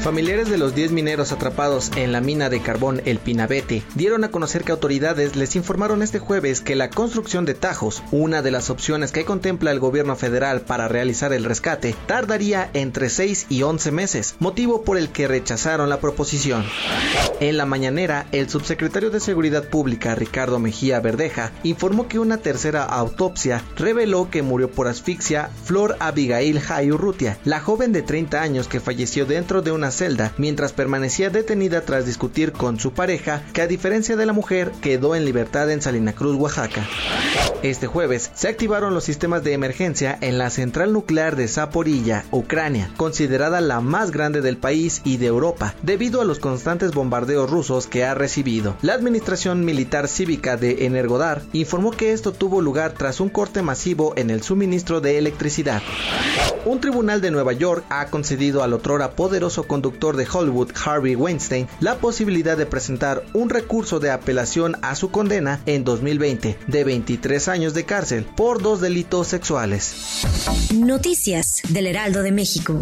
Familiares de los 10 mineros atrapados en la mina de carbón El Pinabete dieron a conocer que autoridades les informaron este jueves que la construcción de tajos, una de las opciones que contempla el gobierno federal para realizar el rescate, tardaría entre 6 y 11 meses, motivo por el que rechazaron la proposición. En la mañanera, el subsecretario de Seguridad Pública, Ricardo Mejía Verdeja, informó que una tercera autopsia reveló que murió por asfixia Flor Abigail Jayurrutia, la joven de 30 años que falleció dentro de una celda mientras permanecía detenida tras discutir con su pareja, que a diferencia de la mujer quedó en libertad en Salina Cruz, Oaxaca. Este jueves se activaron los sistemas de emergencia en la central nuclear de Zaporilla, Ucrania, considerada la más grande del país y de Europa, debido a los constantes bombardeos rusos que ha recibido. La administración militar cívica de Energodar informó que esto tuvo lugar tras un corte masivo en el suministro de electricidad. Un tribunal de Nueva York ha concedido al otrora poderoso conductor de Hollywood, Harvey Weinstein, la posibilidad de presentar un recurso de apelación a su condena en 2020 de 23 años de cárcel por dos delitos sexuales. Noticias del Heraldo de México.